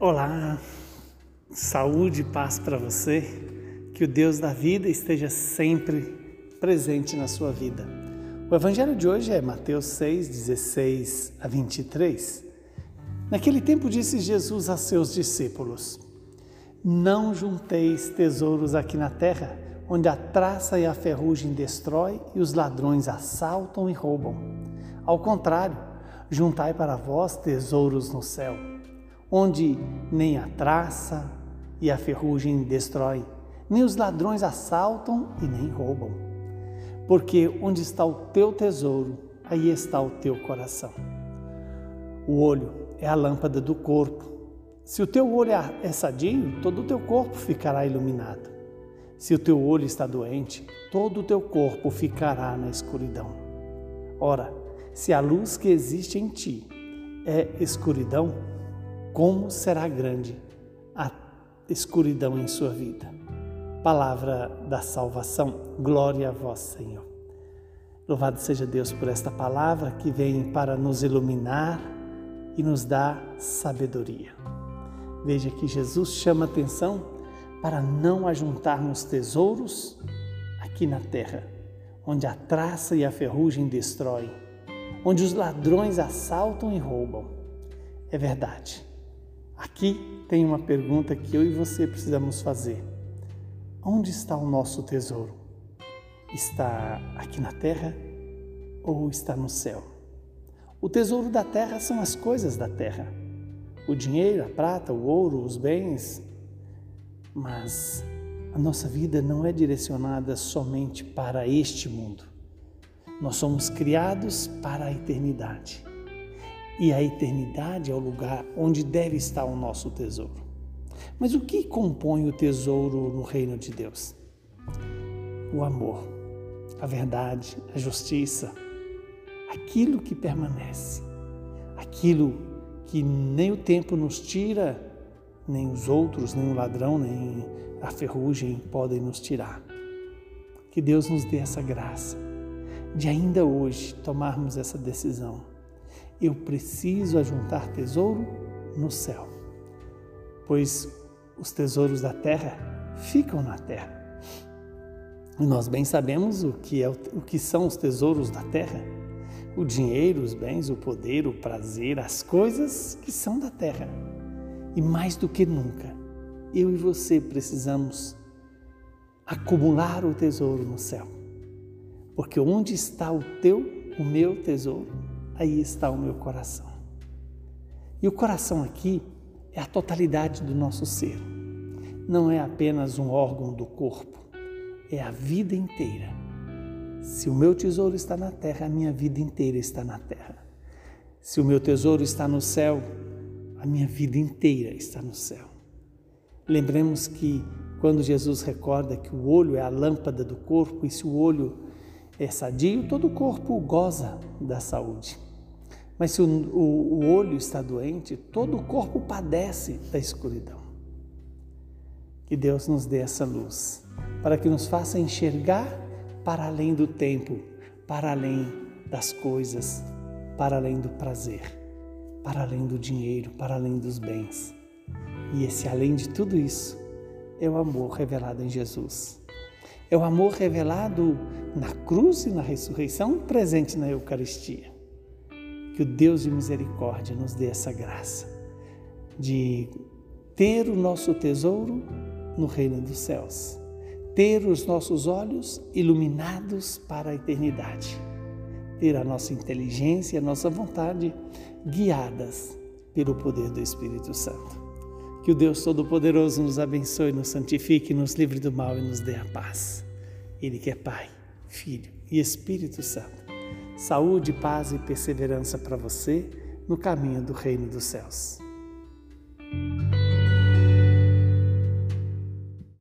Olá, saúde e paz para você, que o Deus da vida esteja sempre presente na sua vida. O evangelho de hoje é Mateus 6, 16 a 23. Naquele tempo disse Jesus a seus discípulos: Não junteis tesouros aqui na terra, onde a traça e a ferrugem destrói e os ladrões assaltam e roubam. Ao contrário, juntai para vós tesouros no céu onde nem a traça e a ferrugem destrói, nem os ladrões assaltam e nem roubam. Porque onde está o teu tesouro, aí está o teu coração. O olho é a lâmpada do corpo. Se o teu olho é sadio, todo o teu corpo ficará iluminado. Se o teu olho está doente, todo o teu corpo ficará na escuridão. Ora, se a luz que existe em ti é escuridão, como será grande a escuridão em sua vida. Palavra da salvação, glória a vós, Senhor. Louvado seja Deus por esta palavra que vem para nos iluminar e nos dar sabedoria. Veja que Jesus chama atenção para não ajuntarmos tesouros aqui na terra, onde a traça e a ferrugem destroem, onde os ladrões assaltam e roubam. É verdade. Aqui tem uma pergunta que eu e você precisamos fazer. Onde está o nosso tesouro? Está aqui na terra ou está no céu? O tesouro da terra são as coisas da terra: o dinheiro, a prata, o ouro, os bens. Mas a nossa vida não é direcionada somente para este mundo. Nós somos criados para a eternidade e a eternidade é o lugar onde deve estar o nosso tesouro. Mas o que compõe o tesouro no reino de Deus? O amor, a verdade, a justiça, aquilo que permanece, aquilo que nem o tempo nos tira, nem os outros, nem o ladrão, nem a ferrugem podem nos tirar. Que Deus nos dê essa graça de ainda hoje tomarmos essa decisão eu preciso ajuntar tesouro no céu, pois os tesouros da terra ficam na terra. E nós bem sabemos o que, é, o que são os tesouros da terra: o dinheiro, os bens, o poder, o prazer, as coisas que são da terra. E mais do que nunca, eu e você precisamos acumular o tesouro no céu. Porque onde está o teu, o meu tesouro, aí está o meu coração. E o coração aqui é a totalidade do nosso ser. Não é apenas um órgão do corpo, é a vida inteira. Se o meu tesouro está na terra, a minha vida inteira está na terra. Se o meu tesouro está no céu, a minha vida inteira está no céu. Lembremos que quando Jesus recorda que o olho é a lâmpada do corpo, e se o olho é sadio, todo o corpo goza da saúde. Mas se o, o, o olho está doente, todo o corpo padece da escuridão. Que Deus nos dê essa luz, para que nos faça enxergar para além do tempo, para além das coisas, para além do prazer, para além do dinheiro, para além dos bens. E esse além de tudo isso é o amor revelado em Jesus. É o amor revelado na cruz e na ressurreição, presente na Eucaristia. Que o Deus de misericórdia nos dê essa graça de ter o nosso tesouro no reino dos céus, ter os nossos olhos iluminados para a eternidade, ter a nossa inteligência e a nossa vontade guiadas pelo poder do Espírito Santo. Que o Deus Todo-Poderoso nos abençoe, nos santifique, nos livre do mal e nos dê a paz. Ele que é Pai, Filho e Espírito Santo Saúde, paz e perseverança para você no caminho do reino dos céus.